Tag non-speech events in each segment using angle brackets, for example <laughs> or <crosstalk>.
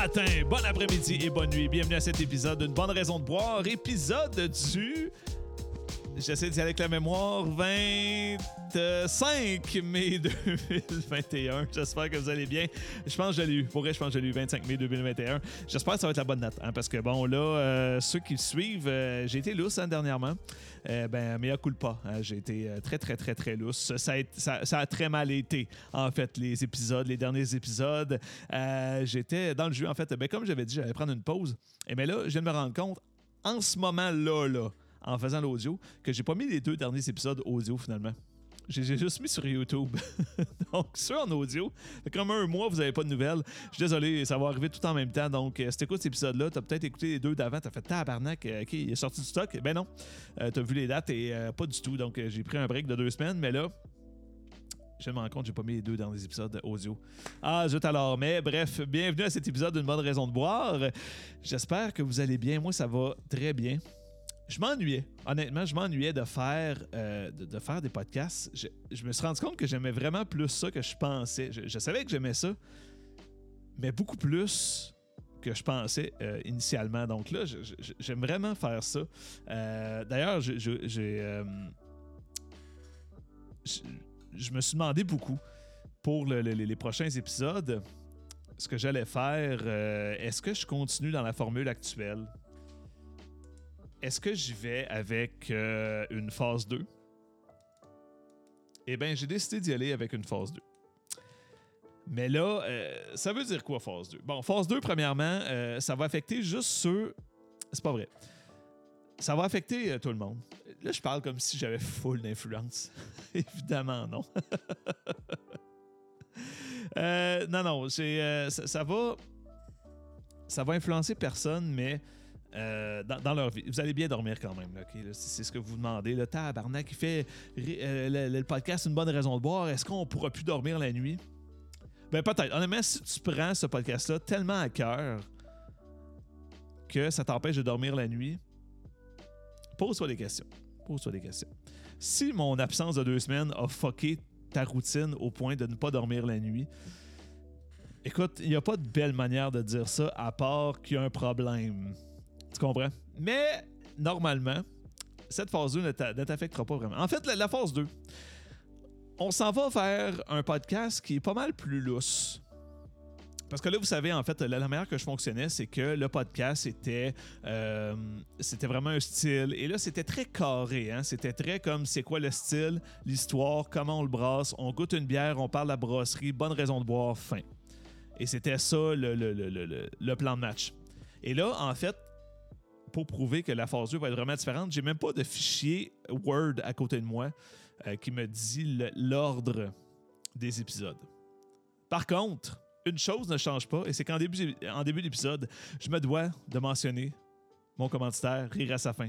matin, bon après-midi et bonne nuit. Bienvenue à cet épisode d'une bonne raison de boire, épisode du J'essaie d'y aller avec la mémoire. 25 mai <laughs> 2021. J'espère que vous allez bien. Je pense que je l'ai eu. Pour vrai, je pense que je l'ai eu 25 mai 2021. J'espère que ça va être la bonne note. Hein, parce que, bon, là, euh, ceux qui suivent, euh, j'ai été lousse hein, dernièrement. Euh, ben, coup pas. Hein, j'ai été euh, très, très, très, très lousse. Ça a, très mal été, en fait, les épisodes, les derniers épisodes. J'étais dans le jeu, en fait. Ben, comme j'avais dit, j'allais prendre une pause. Et mais là, je viens de me rendre compte, en ce moment-là, là, en faisant l'audio que j'ai pas mis les deux derniers épisodes audio finalement. J'ai juste mis sur YouTube. <laughs> donc, ceux en audio, comme un mois, vous n'avez pas de nouvelles. Je suis désolé, ça va arriver tout en même temps. Donc, euh, si t'écoutes cet épisode-là, t'as peut-être écouté les deux d'avant, t'as fait tabarnak, euh, ok, il est sorti du stock. Ben non, euh, t'as vu les dates et euh, pas du tout. Donc, j'ai pris un break de deux semaines, mais là, je me rends compte, j'ai pas mis les deux dans les épisodes audio. Ah, zut alors. Mais bref, bienvenue à cet épisode d'une bonne raison de boire. J'espère que vous allez bien. Moi, ça va très bien je m'ennuyais. Honnêtement, je m'ennuyais de faire, euh, de, faire des podcasts. Je, me suis rendu compte que j'aimais vraiment plus ça que je pensais. Je, savais que j'aimais ça, mais beaucoup plus que je pensais euh, initialement. Donc là, j'aime vraiment faire ça. Euh, D'ailleurs, je me suis demandé beaucoup pour le, le, les prochains épisodes ce que j'allais faire. Est-ce que je continue dans la formule actuelle? Est-ce que j'y vais avec euh, une phase 2? Eh bien, j'ai décidé d'y aller avec une phase 2. Mais là, euh, ça veut dire quoi, phase 2? Bon, phase 2, premièrement, euh, ça va affecter juste ceux. C'est pas vrai. Ça va affecter tout le monde. Là, je parle comme si j'avais full d'influence. <laughs> Évidemment, non. <laughs> Non, non, ça, ça va. Ça va influencer personne, mais euh, dans, leur vie. Vous allez bien dormir quand même, là, okay, c'est ce que vous demandez. Le tabarnak, il fait euh, le, le, podcast une bonne raison de boire. Est-ce qu'on pourra plus dormir la nuit? Ben peut-être. Honnêtement, si tu prends ce podcast-là tellement à cœur que ça t'empêche de dormir la nuit, pose-toi des questions. Pose-toi des questions. Si mon absence de deux semaines a fucké ta routine au point de ne pas dormir la nuit, écoute, il n'y a pas de belle manière de dire ça à part qu'il y a un problème. Tu comprends? Mais normalement, cette phase 2 ne t'affectera pas vraiment. En fait, la, phase 2, on s'en va faire un podcast qui est pas mal plus lousse. Parce que là, vous savez, en fait, la, la manière que je fonctionnais, c'est que le podcast, c'était euh, c'était vraiment un style. Et là, c'était très carré. Hein? C'était très comme c'est quoi le style, l'histoire, comment on le brasse, on goûte une bière, on parle de la brasserie, bonne raison de boire, fin. Et c'était ça le, le, le, le, plan de match. Et là, en fait, pour prouver que la phase 2 va être vraiment différente, j'ai même pas de fichier Word à côté de moi euh, qui me dit l'ordre des épisodes. Par contre, une chose ne change pas, et c'est qu'en début, d'épisode, je me dois de mentionner mon commanditaire, Rire à sa fin.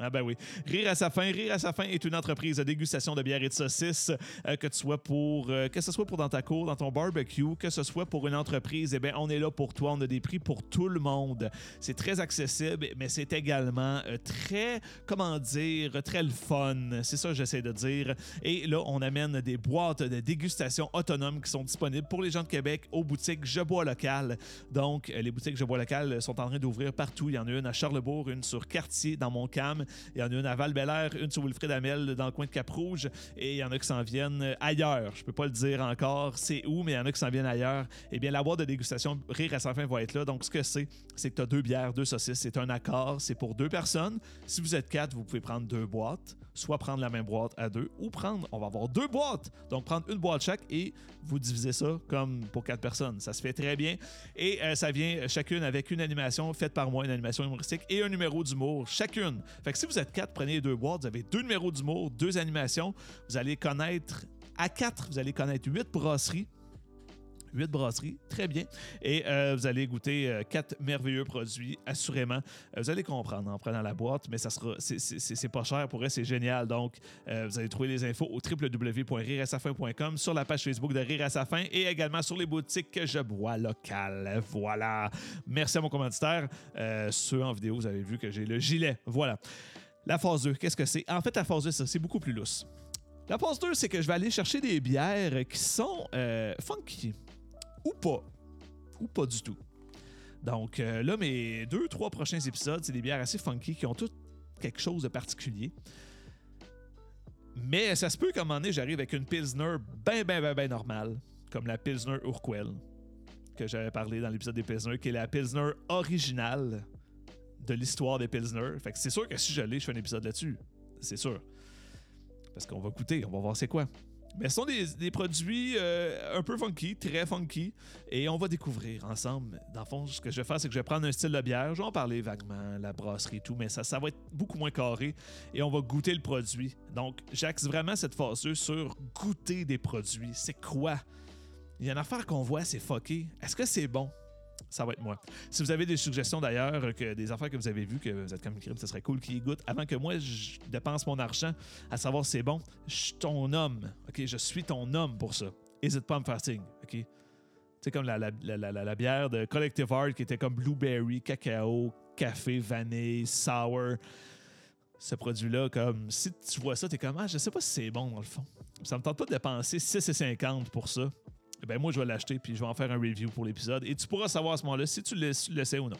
Ah ben oui. Rire à sa fin. Rire à sa fin est une entreprise de dégustation de bière et de saucisses, euh, que pour, euh, que ce soit pour dans ta cour, dans ton barbecue, que ce soit pour une entreprise, eh bien, on est là pour toi. On a des prix pour tout le monde. C'est très accessible, mais c'est également euh, très, comment dire, très le fun. C'est ça j'essaie de dire. Et là, on amène des boîtes de dégustation autonomes qui sont disponibles pour les gens de Québec aux boutiques Je bois local. Donc, les boutiques Je bois local sont en train d'ouvrir partout. Il y en a une à Charlebourg, une sur Cartier, dans mon cam. Il y en a une à val une sur Wilfrid Amel dans le coin de Cap-Rouge. Et il y en a qui s'en viennent ailleurs. Je peux pas le dire encore c'est où, mais il y en a qui s'en viennent ailleurs. Eh bien, la boîte de dégustation Rire à sa fin va être là. Donc, ce que c'est, c'est que tu as deux bières, deux saucisses. C'est un accord. C'est pour deux personnes. Si vous êtes quatre, vous pouvez prendre deux boîtes. Soit prendre la même boîte à deux ou prendre, on va avoir deux boîtes. Donc, prendre une boîte chaque et vous divisez ça comme pour quatre personnes. Ça se fait très bien. Et euh, ça vient chacune avec une animation faite par moi, une animation humoristique et un numéro d'humour chacune. Fait que si vous êtes quatre, prenez deux boîtes. Vous avez deux numéros d'humour, deux animations. Vous allez connaître, à quatre, vous allez connaître huit brasseries. Huit brasseries, très bien. Et euh, vous allez goûter euh, quatre merveilleux produits, assurément. Euh, vous allez comprendre en prenant la boîte, mais ça sera, c'est pas cher pour eux, c'est génial. Donc, vous allez trouver les infos au www.rireasafin.com, sur la page Facebook de Rire à sa fin et également sur les boutiques que je bois locales. Voilà. Merci à mon commanditaire. ceux en vidéo, vous avez vu que j'ai le gilet. Voilà. La phase 2, qu'est-ce que c'est? En fait, la phase 2, c'est beaucoup plus lousse. La phase 2, c'est que je vais aller chercher des bières qui sont funky. Ou pas. Ou pas du tout. Donc euh, là, mes deux, trois prochains épisodes, c'est des bières assez funky qui ont toutes quelque chose de particulier. Mais ça se peut qu'à un moment donné, j'arrive avec une Pilsner bien, bien, bien, bien normale, comme la Pilsner Urquell, que j'avais parlé dans l'épisode des Pilsner, qui est la Pilsner originale de l'histoire des Pilsner. Fait que c'est sûr que si je l'ai, je fais un épisode là-dessus. C'est sûr. Parce qu'on va goûter, on va voir c'est quoi. Mais ce sont des, produits euh, un peu funky, très funky, et on va découvrir ensemble. Dans le fond, ce que je vais faire, c'est que je vais prendre un style de bière, je vais en parler vaguement, la brasserie et tout, mais ça, ça va être beaucoup moins carré, et on va goûter le produit. Donc, j'axe vraiment cette phase sur goûter des produits. C'est quoi? Il y a une affaire qu'on voit, c'est fucké. Est-ce que c'est bon? Ça va être moi. Si vous avez des suggestions d'ailleurs, que des affaires que vous avez vues, que vous êtes comme ce serait cool qu'ils goûtent. Avant que moi, je dépense mon argent à savoir si c'est bon, je suis ton homme. OK? Je suis ton homme pour ça. N'hésite pas à me faire. OK? Sais, comme la, la, bière de Collective Art qui était comme blueberry, cacao, café, vanille, sour. Ce produit-là, comme si tu vois ça, t'es comme Ah, je sais pas si c'est bon dans le fond. Ça me tente pas de dépenser 6,50 pour ça. Eh ben moi, je vais l'acheter puis je vais en faire un review pour l'épisode. Et tu pourras savoir à ce moment-là si tu le, sais ou non.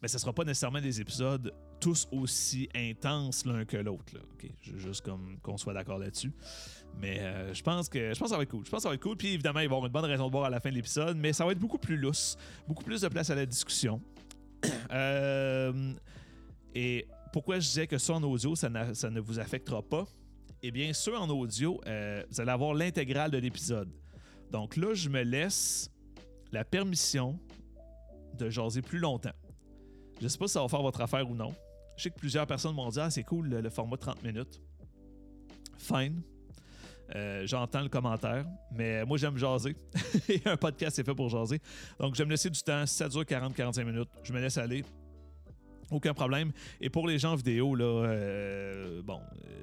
Mais ce ne sera pas nécessairement des épisodes tous aussi intenses l'un que l'autre. OK, juste comme qu'on soit d'accord là-dessus. Mais euh, je pense que je pense ça va être cool. Je pense que ça va être cool. Puis évidemment, il va y avoir une bonne raison de boire à la fin de l'épisode, mais ça va être beaucoup plus lousse, beaucoup plus de place à la discussion. <coughs> Euh, et pourquoi je disais que ça en audio, ça, ça ne vous affectera pas? Eh bien, ceux en audio, euh, vous allez avoir l'intégrale de l'épisode. Donc là, je me laisse la permission de jaser plus longtemps. Je sais pas si ça va faire votre affaire ou non. Je sais que plusieurs personnes m'ont dit Ah, c'est cool le, format 30 minutes. Fine. Euh, j'entends le commentaire, mais moi j'aime jaser. <laughs> Et un podcast est fait pour jaser. Donc je vais me laisser du temps. Ça dure 40-45 minutes, je me laisse aller. Aucun problème. Et pour les gens en vidéo, là, euh, bon, euh,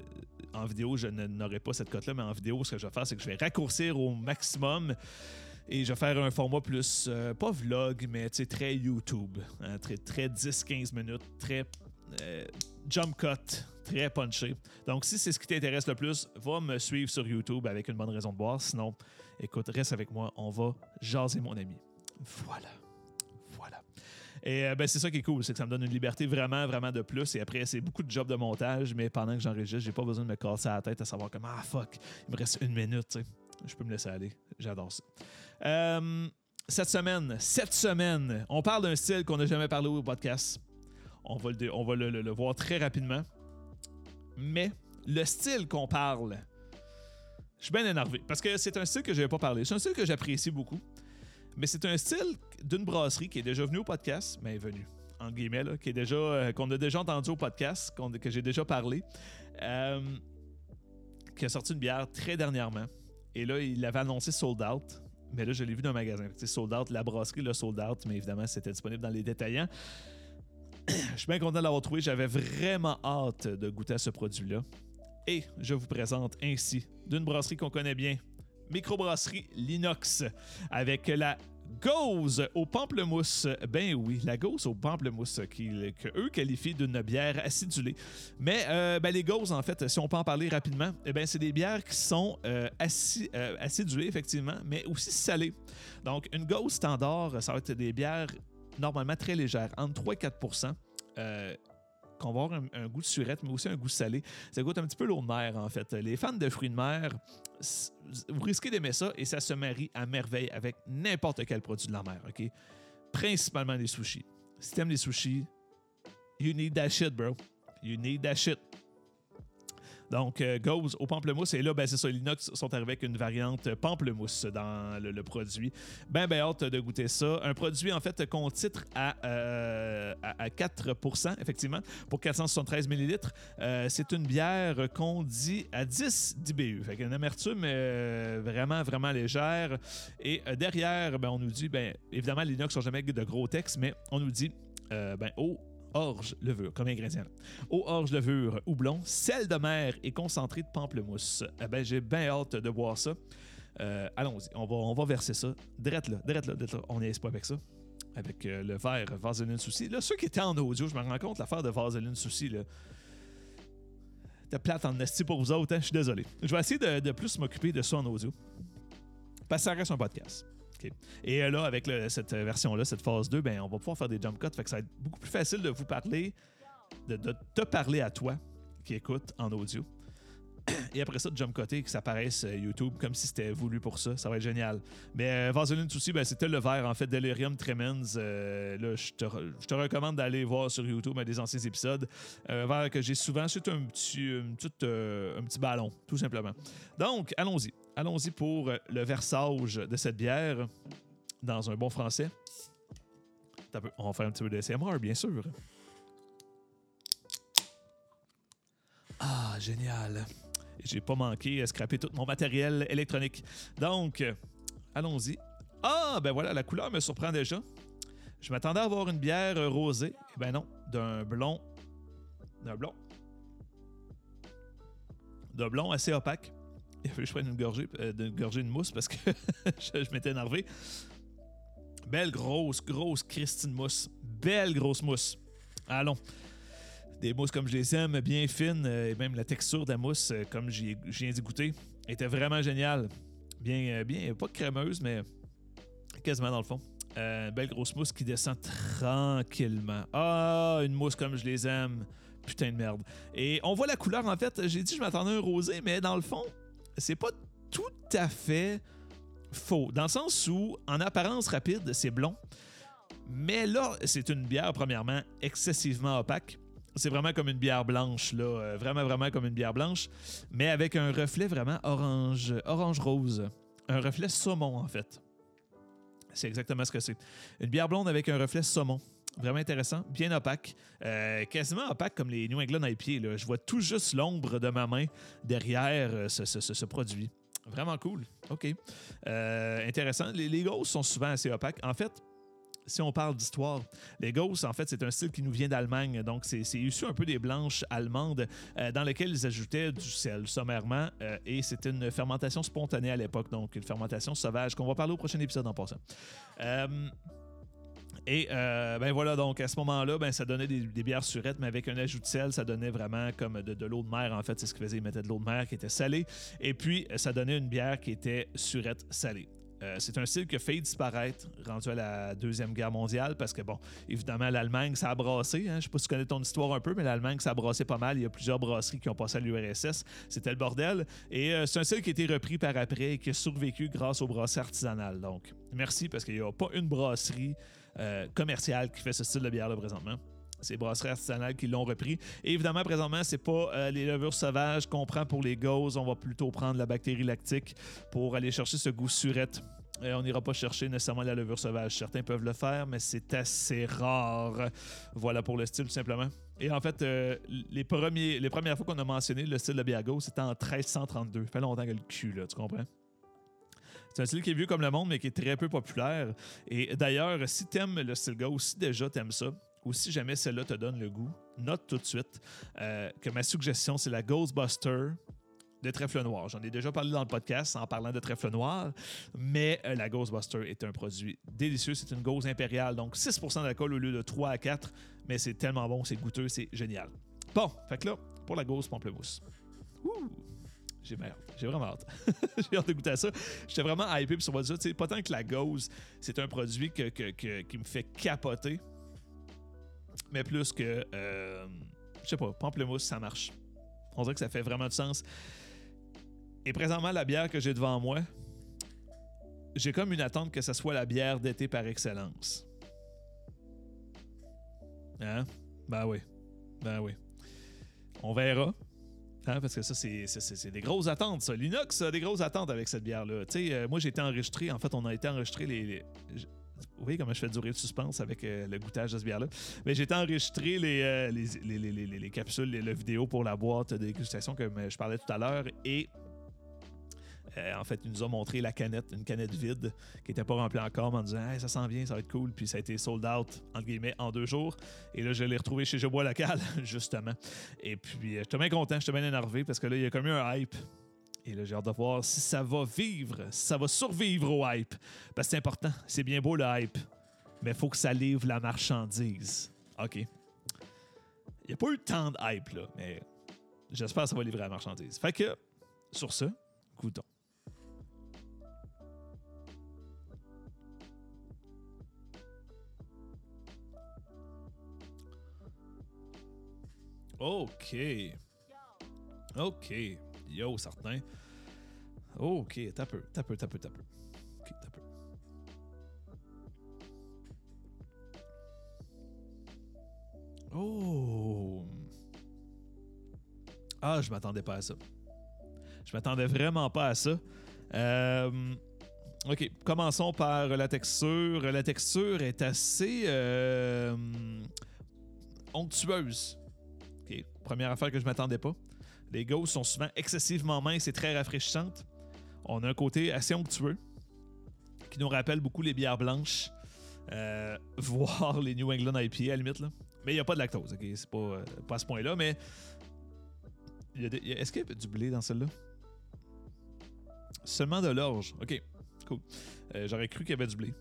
en vidéo, je n'aurai pas cette cote-là, mais en vidéo, ce que je vais faire, c'est que je vais raccourcir au maximum et je vais faire un format plus, euh, pas vlog, mais très YouTube. Hein, très, très 10-15 minutes, très jump cut, très punché. Donc, si c'est ce qui t'intéresse le plus, va me suivre sur YouTube avec une bonne raison de boire. Sinon, écoute, reste avec moi, on va jaser, mon ami. Voilà. Et euh, ben, c'est ça qui est cool, c'est que ça me donne une liberté vraiment, vraiment de plus. Et après, c'est beaucoup de job de montage, mais pendant que j'enregistre, j'ai pas besoin de me casser la tête à savoir comme Ah fuck, il me reste une minute. Je peux me laisser aller. J'adore ça. Euh, cette semaine, cette semaine, on parle d'un style qu'on n'a jamais parlé au podcast. On va, le, on va le, voir très rapidement. Mais le style qu'on parle, je suis bien énervé parce que c'est un style que je n'avais pas parlé. C'est un style que j'apprécie beaucoup. Mais c'est un style d'une brasserie qui est déjà venue au podcast, mais est venue en guillemets, qui est déjà euh, qu'on a déjà entendu au podcast, que j'ai déjà parlé, euh, qui a sorti une bière très dernièrement. Et là, il avait annoncé sold out. Mais là, je l'ai vu dans un magasin. C'est sold out, la brasserie l'a sold out, mais évidemment, c'était disponible dans les détaillants. <coughs> je suis bien content de l'avoir trouvé. J'avais vraiment hâte de goûter à ce produit-là. Et je vous présente ainsi d'une brasserie qu'on connaît bien, microbrasserie Linox avec la Gauze au pamplemousse. Ben oui, la Gauze au pamplemousse qui, que qualifient d'une bière acidulée. Mais euh, ben les Gauzes, en fait, si on peut en parler rapidement, eh ben, c'est des bières qui sont euh, euh, acidulées, effectivement, mais aussi salées. Donc, une Gauze standard, ça va être des bières normalement très légères, entre 3 et 4 qu'on va avoir un, goût de surette, mais aussi un goût salé. Ça goûte un petit peu l'eau de mer, en fait. Les fans de fruits de mer, vous risquez d'aimer ça et ça se marie à merveille avec n'importe quel produit de la mer, OK? Principalement les sushis. Si t'aimes les sushis, you need that shit, bro. You need that shit. Donc, euh, Goes au pamplemousse. Et là, ben, c'est ça, l'inox sont arrivés avec une variante pamplemousse dans le, produit. Ben, ben, hâte de goûter ça. Un produit, en fait, qu'on titre à, euh, à, 4% effectivement, pour 473 ml. Euh, c'est une bière qu'on dit à 10 d'IBU. Fait une amertume vraiment, vraiment légère. Et derrière, ben, on nous dit, ben, évidemment, l'inox sont jamais de gros textes, mais on nous dit, ben, oh, orge levure comme ingrédient. Eau orge levure houblon, sel de mer et concentré de pamplemousse. Eh ben, j'ai bien hâte de boire ça. Euh, allons-y, on va, on va verser ça. Drette là, drette là, drette là. On est pas avec ça. Avec euh, le verre Vaseline Souci. Là, ceux qui étaient en audio, je me rends compte, l'affaire de Vaseline Souci, là. T'es plate en esti pour vous autres, hein? je suis désolé. Je vais essayer de, plus m'occuper de ça en audio. Parce que ça reste un podcast. Et euh, là, avec cette version-là, cette phase 2, ben, on va pouvoir faire des jump cuts. Fait que ça va être beaucoup plus facile de vous parler, de te parler à toi qui écoute en audio. Et après ça, de jump cutter, que ça apparaisse euh, YouTube comme si c'était voulu pour ça. Ça va être génial. Mais euh, Vaseline aussi, ben, c'était le verre, en fait, Delirium Tremens. Euh, je te, recommande d'aller voir sur YouTube euh, des anciens épisodes. Un verre que j'ai souvent. C'est un petit, euh, un petit ballon, tout simplement. Donc, allons-y. Allons-y pour euh, le versage de cette bière dans un bon français. On va faire un petit peu d'ASMR, bien sûr. Ah, génial. J'ai pas manqué à scraper tout mon matériel électronique. Donc, allons-y. Ah, ben voilà, la couleur me surprend déjà. Je m'attendais à avoir une bière rosée. Eh ben non, d'un blond. D'un blond. D'un blond assez opaque. Il a fallu que je prenne une gorgée, euh, une de mousse parce que <laughs> je, je m'étais énervé. Belle grosse, grosse Christine mousse. Belle grosse mousse. Allons. Des mousses comme je les aime, bien fines, euh, et même la texture de la mousse, euh, comme je viens d'y goûter, était vraiment géniale. Bien, euh, bien, pas crémeuse, mais quasiment dans le fond. Euh, belle grosse mousse qui descend tranquillement. Ah, une mousse comme je les aime. Putain de merde. Et on voit la couleur, en fait. J'ai dit je m'attendais à un rosé, mais dans le fond, c'est pas tout à fait faux. Dans le sens où, en apparence rapide, c'est blond. Mais là, c'est une bière, premièrement, excessivement opaque. C'est vraiment comme une bière blanche, là. euh, Vraiment, vraiment comme une bière blanche. Mais avec un reflet vraiment orange, orange-rose. Un reflet saumon, en fait. C'est exactement ce que c'est. Une bière blonde avec un reflet saumon. Vraiment intéressant, bien opaque. Euh, quasiment opaque comme les New England IPA. Là. Je vois tout juste l'ombre de ma main derrière euh, ce, produit. Vraiment cool. OK. Intéressant. Les, les sont souvent assez opaques. En fait, si on parle d'histoire, les Ghosts, en fait, c'est un style qui nous vient d'Allemagne. Donc, c'est issu un peu des blanches allemandes euh, dans lesquelles ils ajoutaient du sel sommairement. euh, et c'était une fermentation spontanée à l'époque. Donc, une fermentation sauvage qu'on va parler au prochain épisode en passant. Euh, et ben voilà, donc à ce moment-là, ben, ça donnait des, bières surettes, mais avec un ajout de sel, ça donnait vraiment comme de, de l'eau de mer. En fait, c'est ce qu'ils faisaient. Ils mettaient de l'eau de mer qui était salée. Et puis, ça donnait une bière qui était surette salée. Euh, c'est un style qui a failli disparaître rendu à la Deuxième Guerre mondiale parce que, bon, évidemment, l'Allemagne, ça a brassé. Hein. Je sais pas si tu connais ton histoire un peu, mais l'Allemagne, ça a pas mal. Il y a plusieurs brasseries qui ont passé à l'URSS. C'était le bordel. Et euh, c'est un style qui a été repris par après et qui a survécu grâce aux brasseries artisanales. Donc, merci parce qu'il n'y a pas une brasserie euh, commerciale qui fait ce style de bière-là présentement. C'est les brasseries artisanales qui l'ont repris. Et évidemment, présentement, c'est pas euh, les levures sauvages qu'on prend pour les gauzes. On va plutôt prendre la bactérie lactique pour aller chercher ce goût surette. Euh, on n'ira pas chercher nécessairement la levure sauvage. Certains peuvent le faire, mais c'est assez rare. Voilà pour le style, tout simplement. Et en fait, euh, les, premiers, les premières fois qu'on a mentionné le style de gauze, c'était en 1332. Ça fait longtemps que le cul, là, tu comprends? C'est un style qui est vieux comme le monde, mais qui est très peu populaire. Et d'ailleurs, si t'aimes le style gauze, si déjà t'aimes ça, ou si jamais celle-là te donne le goût, note tout de suite euh, que ma suggestion, c'est la Ghostbuster de trèfle noir. J'en ai déjà parlé dans le podcast en parlant de trèfle noir, mais euh, la Ghostbuster est un produit délicieux. C'est une gauze impériale, donc 6% d'alcool au lieu de 3 à 4, mais c'est tellement bon, c'est goûteux, c'est génial. Bon, fait que là, pour la gauze pamplemousse. Ouh! J'ai. J'ai vraiment hâte. <laughs> J'ai hâte de goûter à ça. J'étais vraiment hypé sur. Tu sais, pas tant que la gauze, c'est un produit qui me fait capoter, mais plus que, euh, je sais pas, pamplemousse, ça marche. On dirait que ça fait vraiment du sens. Et présentement, la bière que j'ai devant moi, j'ai comme une attente que ça soit la bière d'été par excellence. Hein? Ben oui. Ben oui. On verra. Hein, parce que ça, c'est- des grosses attentes, ça. L'inox a des grosses attentes avec cette bière-là. Tu sais, euh, moi, j'ai été enregistré. En fait, on a été enregistré les- vous voyez comment je fais durer le suspense avec euh, le goûtage de cette bière-là? Mais j'ai été enregistré les, euh, les, les, les, les- les- les capsules, les, la vidéo pour la boîte de dégustation comme euh, je parlais tout à l'heure. Et euh, en fait, il nous a montré la canette, une canette vide qui n'était pas remplie encore, en disant Hey, ça sent bien, ça va être cool. Puis ça a été sold out, entre guillemets, en deux jours. Et là, je l'ai retrouvé chez Je Bois Local, <laughs> justement. Et puis, j'étais bien content, j'étais bien énervé parce que là, il y a comme eu un hype. Et là, j'ai hâte de voir si ça va vivre, si ça va survivre au hype. Parce que c'est important, c'est bien beau le hype, mais faut que ça livre la marchandise. OK. Il n'y a pas eu tant de hype, là, mais j'espère que ça va livrer la marchandise. Fait que, sur ce, goûtons. OK. OK. Yo, certain. OK, t'as peu, t'as peu, t'as peu, peu. OK, t'as peu. Oh! Ah, je m'attendais pas à ça. Je m'attendais vraiment pas à ça. Euh, ok, commençons par la texture. La texture est assez euh, onctueuse. Ok, première affaire que je m'attendais pas. Les ghosts sont souvent excessivement minces et très rafraîchissantes. On a un côté assez onctueux qui nous rappelle beaucoup les bières blanches, euh, <laughs> voire les New England IPA à limite. Là. Mais il n'y a pas de lactose, ok? C'est pas, euh, pas à ce point-là, mais. Est-ce qu'il y a du blé dans celle-là? Seulement de l'orge. Ok, cool. Euh, J'aurais cru qu'il y avait du blé.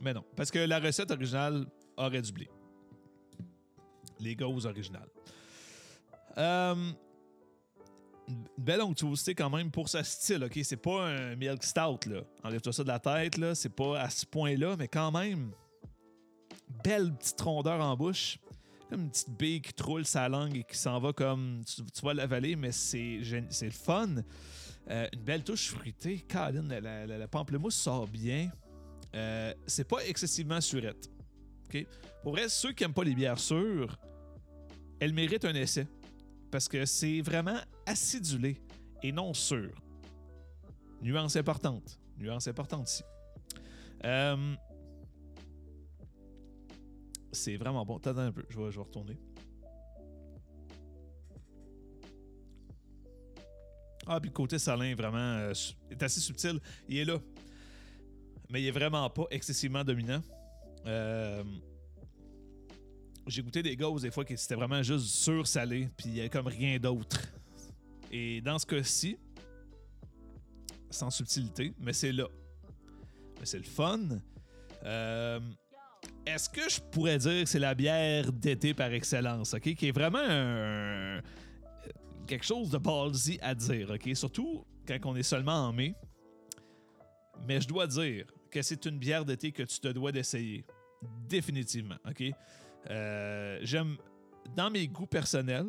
Mais non, parce que la recette originale aurait du blé. Les gauzes originales. Belle onctuosité quand même pour ce style, ok? C'est pas un milk stout, là. Enlève-toi ça de la tête, là. C'est pas à ce point-là, mais quand même, belle petite rondeur en bouche. Comme une petite bille qui te roule sa langue et qui s'en va comme. Tu, vas l'avaler, mais c'est le fun. Euh, une belle touche fruitée. Colin, la, la- la- pamplemousse sort bien. Euh, c'est pas excessivement surette. OK? Pour vrai, ceux qui aiment pas les bières sûres, elles méritent un essai. Parce que c'est vraiment acidulé et non sûr. Nuance importante. Nuance importante ici. Euh, c'est vraiment bon. Attends un peu, je vais, retourner. Ah, puis le côté salin, vraiment, euh, est assez subtil. Il est là. Mais il est vraiment pas excessivement dominant. Euh, J'ai goûté des gauzes des fois qui c'était vraiment juste sur-salé, puis il y a comme rien d'autre. Et dans ce cas-ci, sans subtilité, mais c'est là. Mais c'est le fun. Euh, Est-ce que je pourrais dire que c'est la bière d'été par excellence, ok? Qui est vraiment quelque chose de ballsy à dire, ok? Surtout quand on est seulement en mai. Mais je dois dire que c'est une bière d'été que tu te dois d'essayer. Définitivement, ok? Euh, j'aime, dans mes goûts personnels,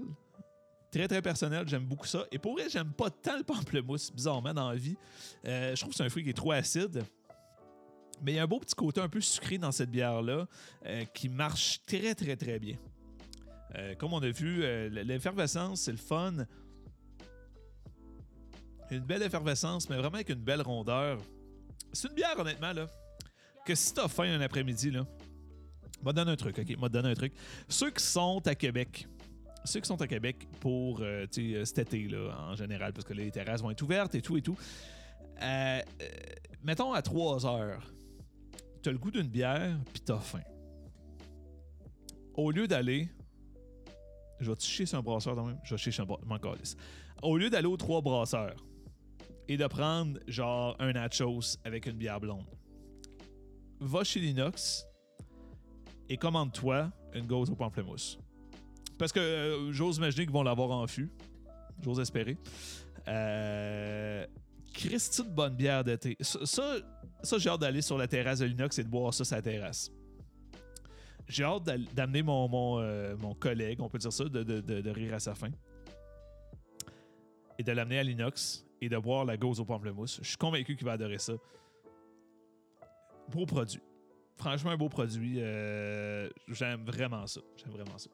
très très personnel, j'aime beaucoup ça. Et pour vrai, j'aime pas tant le pamplemousse, bizarrement, dans la vie. Euh, je trouve que c'est un fruit qui est trop acide. Mais il y a un beau petit côté un peu sucré dans cette bière-là euh, qui marche très très très bien. Comme on a vu, l'effervescence, c'est le fun. Une belle effervescence, mais vraiment avec une belle rondeur. C'est une bière, honnêtement, là, que si t'as faim un après-midi, là, m'a donné un truc, ok? M'a donné un truc. Ceux qui sont à Québec, ceux qui sont à Québec pour euh, euh, cet été, là, en général, parce que les terrasses vont être ouvertes et tout et tout. Euh, mettons à 3 heures, t'as le goût d'une bière, puis t'as faim. Au lieu d'aller. Je vais te chier sur un brasseur quand même. Je vais chier sur un brasseur. Au lieu d'aller aux trois brasseurs et de prendre genre un nachos avec une bière blonde, va chez Linox et commande-toi une gauze au pamplemousse. Parce que euh, j'ose imaginer qu'ils vont l'avoir en fût. J'ose espérer. Euh, Christy de bonne bière d'été. Ça, ça, j'ai hâte d'aller sur la terrasse de l'inox et de boire ça sur la terrasse. J'ai hâte d'amener mon, mon, euh, mon collègue, on peut dire ça, de, de- de- de rire à sa fin. Et de l'amener à l'inox et de boire la gauze au pamplemousse. Je suis convaincu qu'il va adorer ça. Beau produit. Franchement, un beau produit. euh, J'aime vraiment ça. J'aime vraiment ça.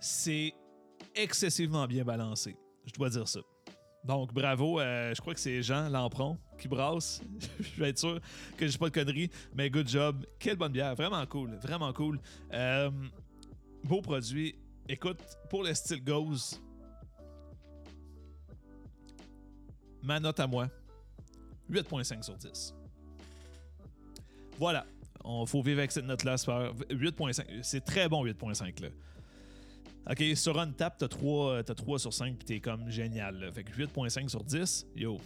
C'est excessivement bien balancé. Je dois dire ça. Donc, bravo. euh, je crois que c'est Jean Lampron qui brasse. <laughs> je vais être sûr que je pas de conneries. Mais good job. Quelle bonne bière. Vraiment cool. Vraiment cool. Euh, beau produit. Écoute, pour le style Goes, ma note à moi, 8.5 sur 10. Voilà. On faut vivre avec cette note-là. c'est pas- 8.5. C'est très bon 8.5 là. OK, sur un tap, t'as 3, t'as 3 sur 5 puis t'es comme génial. Fait que 8.5 sur 10, yo.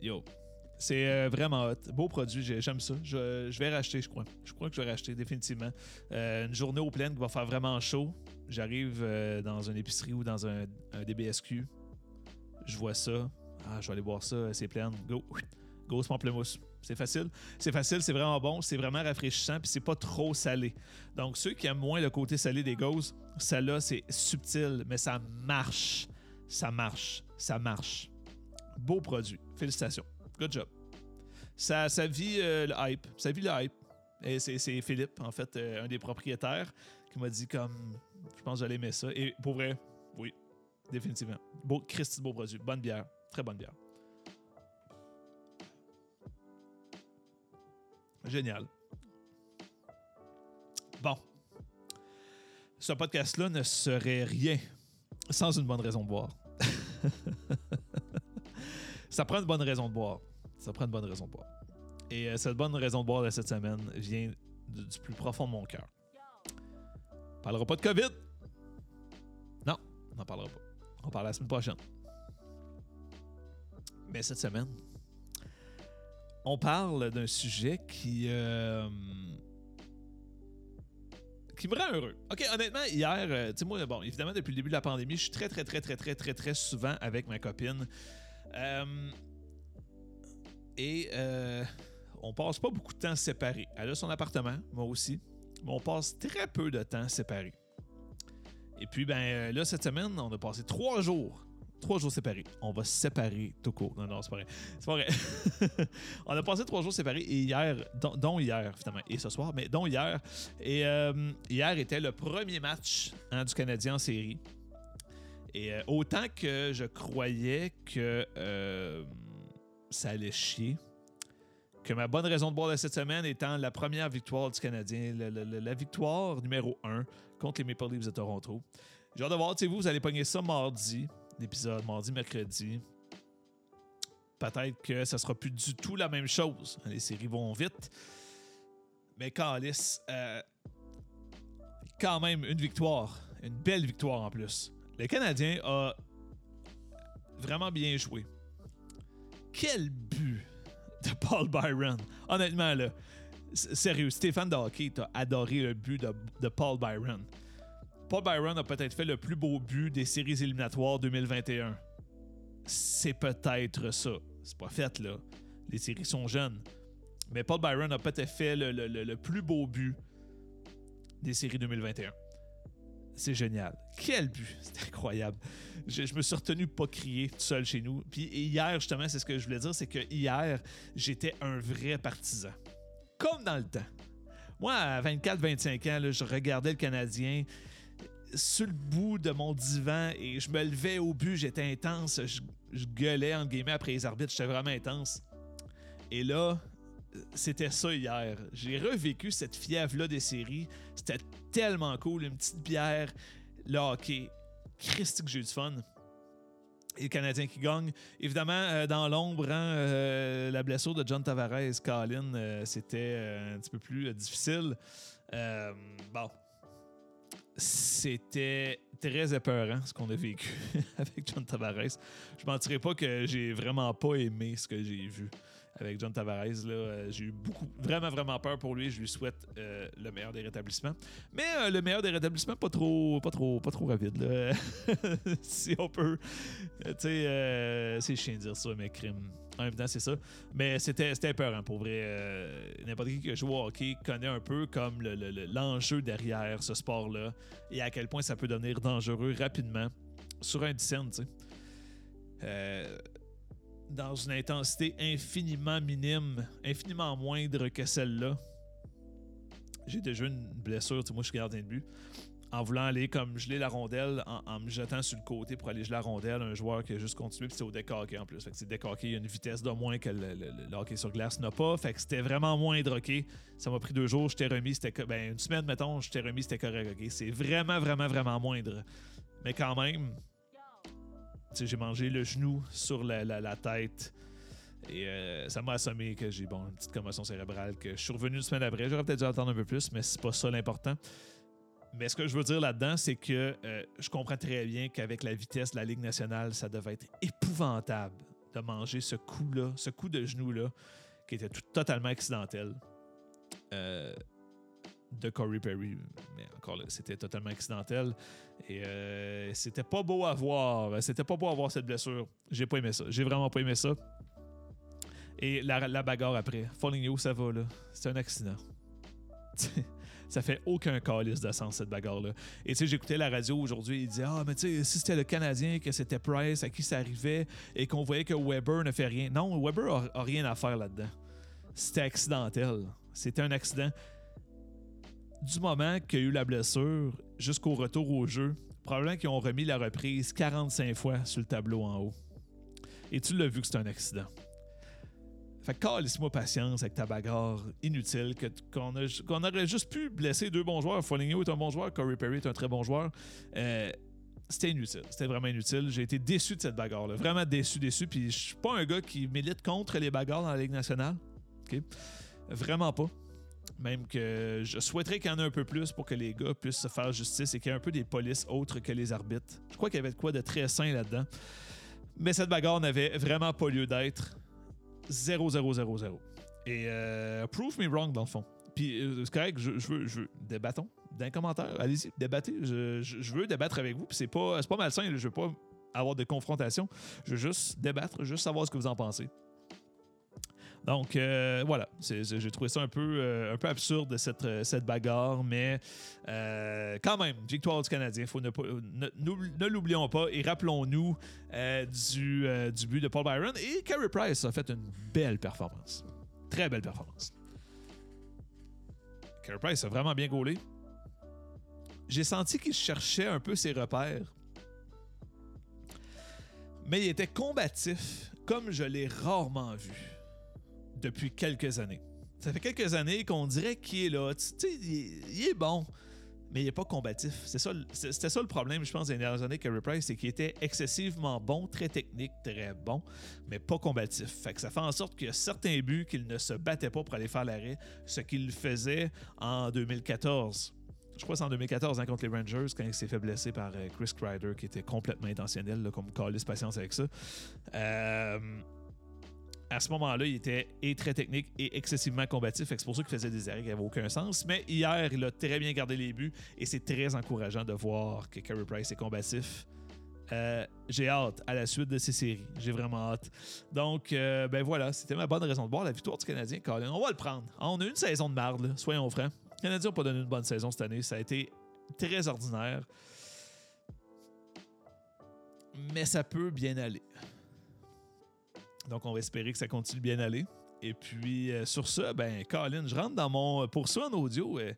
Yo. C'est euh, vraiment hot. Beau produit, j'ai- j'aime ça. Je, vais racheter, je crois. Je crois que je vais racheter définitivement. Euh, une journée au plein qui va faire vraiment chaud. J'arrive euh, dans une épicerie ou dans un DBSQ. Je vois ça. Ah, je vais aller boire ça, c'est plein. Go. Go, pamplemousse. C'est facile. C'est facile, c'est vraiment bon, c'est vraiment rafraîchissant, puis c'est pas trop salé. Donc, ceux qui aiment moins le côté salé des gauzes, celle-là, c'est subtil, mais ça marche. Ça marche. Ça marche. Beau produit. Félicitations. Good job. Ça, ça vit euh, le hype. Ça vit le hype. Et c'est c'est Philippe, en fait, euh, un des propriétaires, qui m'a dit comme je pense que j'allais aimer ça. Et pour vrai, oui, définitivement. Beau, Christy, beau produit. Bonne bière. Très bonne bière. Génial. Bon. Ce podcast-là ne serait rien sans une bonne raison de boire. <laughs> Ça prend une bonne raison de boire. Ça prend une bonne raison de boire. Et euh, cette bonne raison de boire de cette semaine vient du, plus profond de mon cœur. On parlera pas de COVID. Non, on n'en parlera pas. On parle la semaine prochaine. Mais cette semaine, on parle d'un sujet qui. euh, qui me rend heureux. Ok, honnêtement, hier, euh, tu sais, moi, bon, évidemment, depuis le début de la pandémie, je suis très, très, très, très, très, très, très souvent avec ma copine. Euh, et euh, on passe pas beaucoup de temps séparés. Elle a son appartement, moi aussi, mais on passe très peu de temps séparés. Et puis, ben là, cette semaine, on a passé trois jours. Trois jours séparés. On va séparer tout court. Non, non, c'est pas vrai. C'est pas vrai. <laughs> on a passé trois jours séparés et hier, dont, hier, finalement, et ce soir, mais dont hier. Et euh, hier était le premier match hein, du Canadien en série. Et euh, autant que je croyais que euh, ça allait chier, que ma bonne raison de boire de cette semaine étant la première victoire du Canadien, la, victoire numéro 1 contre les Maple Leafs de Toronto. J'ai hâte de voir, vous, vous allez pogner ça mardi, l'épisode, mardi, mercredi. Peut-être que ça sera plus du tout la même chose. Les séries vont vite. Mais Calis, euh, quand même une victoire, une belle victoire en plus. Le Canadien a vraiment bien joué. Quel but de Paul Byron. Honnêtement, là, sérieux, Stéphane de hockey, t'as adoré le but de Paul Byron. Paul Byron a peut-être fait le plus beau but des séries éliminatoires 2021. C'est peut-être ça. C'est pas fait, là. Les séries sont jeunes. Mais Paul Byron a peut-être fait le, plus beau but des séries 2021. C'est génial. Quel but! <laughs> C'est incroyable. Je, me suis retenu pas crier tout seul chez nous. Puis hier, justement, c'est ce que je voulais dire, c'est que hier, j'étais un vrai partisan. Comme dans le temps. Moi, à 24-25 ans, je regardais le Canadien sur le bout de mon divan et je me levais au but, j'étais intense, je, je gueulais entre guillemets après les arbitres, j'étais vraiment intense. Et là, c'était ça hier. J'ai revécu cette fièvre-là des séries. C'était tellement cool, une petite bière, le hockey. Christy que j'ai eu du fun. Et le Canadien qui gagne. Évidemment, euh, dans l'ombre, hein, euh, la blessure de John Tavares, Colin, euh, c'était un petit peu plus difficile. Bon, c'était très épeurant ce qu'on a vécu <laughs> avec John Tavares. Je mentirais pas que j'ai vraiment pas aimé ce que j'ai vu avec John Tavares. Euh, j'ai eu beaucoup, vraiment, vraiment peur pour lui. Je lui souhaite euh, le meilleur des rétablissements. Mais euh, le meilleur des rétablissements, pas trop, pas trop, pas trop rapide. là. <laughs> si on peut. Tu sais, c'est chiant de dire ça, mais crime. En c'est ça. Mais c'était peur pour vrai. Euh, N'importe qui qui joue au hockey connaît un peu comme le- le- le- l'enjeu derrière ce sport-là et à quel point ça peut devenir dangereux rapidement sur un dizaine, tu. Euh, dans une intensité infiniment minime, infiniment moindre que celle-là. J'ai déjà une blessure, tu sais, moi je suis gardien de but. En voulant aller comme geler la rondelle, en, me jetant sur le côté pour aller geler la rondelle, un joueur qui a juste continué, puis c'est au hockey en plus. Fait que c'est hockey, il y a une vitesse de moins que le, hockey sur glace n'a pas. Fait que c'était vraiment moindre hockey. Ça m'a pris deux jours, je t'ai remis, c'était ben, une semaine, mettons, je t'ai remis, c'était correct, ok. C'est vraiment, vraiment, vraiment moindre. Mais quand même, j'ai mangé le genou sur la, la- la tête. Et euh, ça m'a assommé que j'ai bon, une petite commotion cérébrale que je suis revenu une semaine après. J'aurais peut-être dû attendre un peu plus, mais c'est pas ça l'important. Mais ce que je veux dire là-dedans, c'est que euh, je comprends très bien qu'avec la vitesse de la Ligue nationale, ça devait être épouvantable de manger ce coup-là, ce coup de genou-là, qui était totalement accidentel. Euh, de Corey Perry. Mais encore là, c'était totalement accidentel. Et euh, c'était pas beau à voir. C'était pas beau à voir cette blessure. J'ai pas aimé ça. J'ai vraiment pas aimé ça. Et la, la bagarre après. Falling You, ça va, là. C'est un accident. <laughs> ça fait aucun calice de sens, cette bagarre-là. Et tu sais, j'écoutais la radio aujourd'hui, il disait Ah, mais tu sais, si c'était le Canadien, que c'était Price, à qui ça arrivait, et qu'on voyait que Weber ne fait rien. Non, Weber a, a rien à faire là-dedans. C'était accidentel. C'était un accident. Du moment qu'il y a eu la blessure jusqu'au retour au jeu, probablement qu'ils ont remis la reprise 45 fois sur le tableau en haut. Et tu l'as vu que c'est un accident. Fait que calisse-moi patience avec ta bagarre inutile, que- qu'on qu'on aurait juste pu blesser deux bons joueurs. Foligno est un bon joueur, Corey Perry est un très bon joueur. Euh, c'était inutile. C'était vraiment inutile. J'ai été déçu de cette bagarre-là. Vraiment déçu, déçu. Puis je suis pas un gars qui milite contre les bagarres dans la Ligue nationale. Vraiment pas. Même que je souhaiterais qu'il y en ait un peu plus pour que les gars puissent se faire justice et qu'il y ait un peu des polices autres que les arbitres. Je crois qu'il y avait de quoi de très sain là-dedans. Mais cette bagarre n'avait vraiment pas lieu d'être. 0, 0, 0, 0. Et euh, prove me wrong dans le fond. Puis euh, c'est correct, je, veux, je veux. Débattons. Allez-y, débattez. Je, je- veux débattre avec vous. Puis c'est pas, pas malsain, je veux pas avoir de confrontation. Je veux juste débattre, juste savoir ce que vous en pensez. Donc euh, voilà, j'ai trouvé ça un peu, euh, absurde cette, euh, cette bagarre, mais quand même, victoire du Canadien, faut ne, l'oublions pas et rappelons-nous du, du but de Paul Byron et Carey Price a fait une belle performance, très belle performance. Carey Price a vraiment bien gaulé. J'ai senti qu'il cherchait un peu ses repères, mais il était combatif comme je l'ai rarement vu depuis quelques années. Ça fait quelques années qu'on dirait qu'il est là. Tu sais, il, est- bon, mais il n'est pas combatif. C'est ça, C'était ça le problème, je pense, des dernières années, Carey Price, c'est qu'il était excessivement bon, très technique, très bon, mais pas combatif. Fait que ça fait en sorte qu'il y a certains buts qu'il ne se battait pas pour aller faire l'arrêt, ce qu'il faisait en 2014. Je crois que c'est en 2014 hein, contre les Rangers quand il s'est fait blesser par euh, Chris Kreider qui était complètement intentionnel, là, comme calice patience avec ça. Euh, à ce moment-là, il était et très technique et excessivement combatif. C'est pour ça qu'il faisait des arrêts qui n'avaient aucun sens. Mais hier, il a très bien gardé les buts et c'est très encourageant de voir que Carey Price est combatif. Euh, j'ai hâte à la suite de ces séries. J'ai vraiment hâte. Donc, euh, ben voilà, c'était ma bonne raison de boire la victoire du Canadien. On va le prendre. On a une saison de marde, soyons francs. Les Canadiens n'ont pas donné une bonne saison cette année. Ça a été très ordinaire. Mais ça peut bien aller. Donc, on va espérer que ça continue bien aller. Et puis, euh, sur ça, ben, Colin, je rentre dans mon. Pour ça en audio, euh,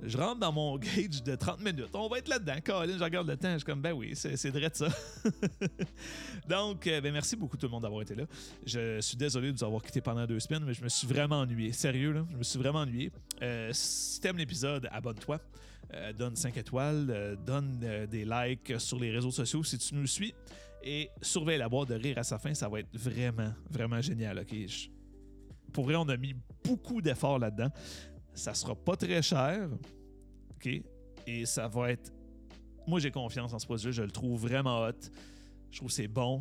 je rentre dans mon <laughs> gauge de 30 minutes. On va être là-dedans. Colin, je regarde le temps. Je suis comme, ben oui, c'est vrai ça. <laughs> Donc, euh, ben, merci beaucoup tout le monde d'avoir été là. Je suis désolé de vous avoir quitté pendant deux semaines, mais je me suis vraiment ennuyé. Sérieux, là, je me suis vraiment ennuyé. Euh, si t'aimes l'épisode, abonne-toi. Euh, donne 5 étoiles, euh, donne euh, des likes sur les réseaux sociaux si tu nous suis et surveille la boîte de rire à sa fin, ça va être vraiment, vraiment génial. ok? Je- Pour vrai, on a mis beaucoup d'efforts là-dedans. Ça sera pas très cher? Et ça va être. Moi, j'ai confiance en ce produit, je le trouve vraiment hot. Je trouve que c'est bon.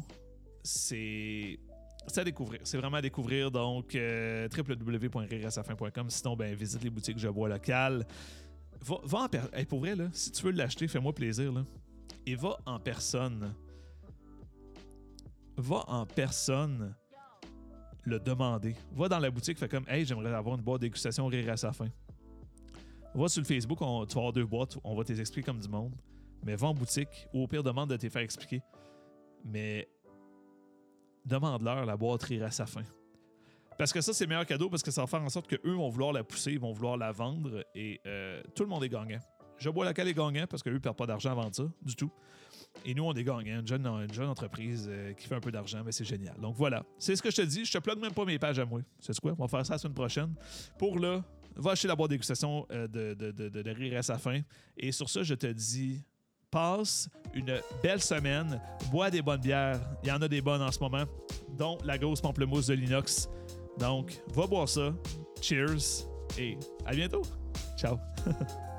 C'est. C'est à découvrir. C'est vraiment à découvrir. Donc, euh, www.rireasafin.com. Sinon, ben, visite les boutiques Je bois locales. Va, va en per- hey, pour vrai, là, si tu veux l'acheter, fais-moi plaisir. Là. Et va en personne. Va en personne le demander. Va dans la boutique, fais comme Hey, j'aimerais avoir une boîte dégustation rire à sa fin. Va sur le Facebook, tu vas avoir deux boîtes, on va t'expliquer comme du monde. Mais va en boutique, ou au pire, demande de te faire expliquer. Mais demande-leur la boîte rire à sa fin. Parce que ça, c'est le meilleur cadeau parce que ça va faire en sorte qu'eux vont vouloir la pousser, ils vont vouloir la vendre et euh, tout le monde est gagnant. Je bois laquelle est gagnant parce qu'eux ne perdent pas d'argent à vendre ça, du tout. Et nous, on est. Une jeune, une jeune entreprise euh, qui fait un peu d'argent, mais c'est génial. Donc voilà, c'est ce que je te dis. Je te plug même pas mes pages à moi. C'est quoi? On va faire ça la semaine prochaine. Pour là, va acheter la boîte dégustation euh, de, de, de, de, de Rire à sa fin. Et sur ça, je te dis passe une belle semaine, bois des bonnes bières. Il y en a des bonnes en ce moment, dont la grosse pamplemousse de l'inox. Donc, va boire ça. Cheers et à bientôt. Ciao. <laughs>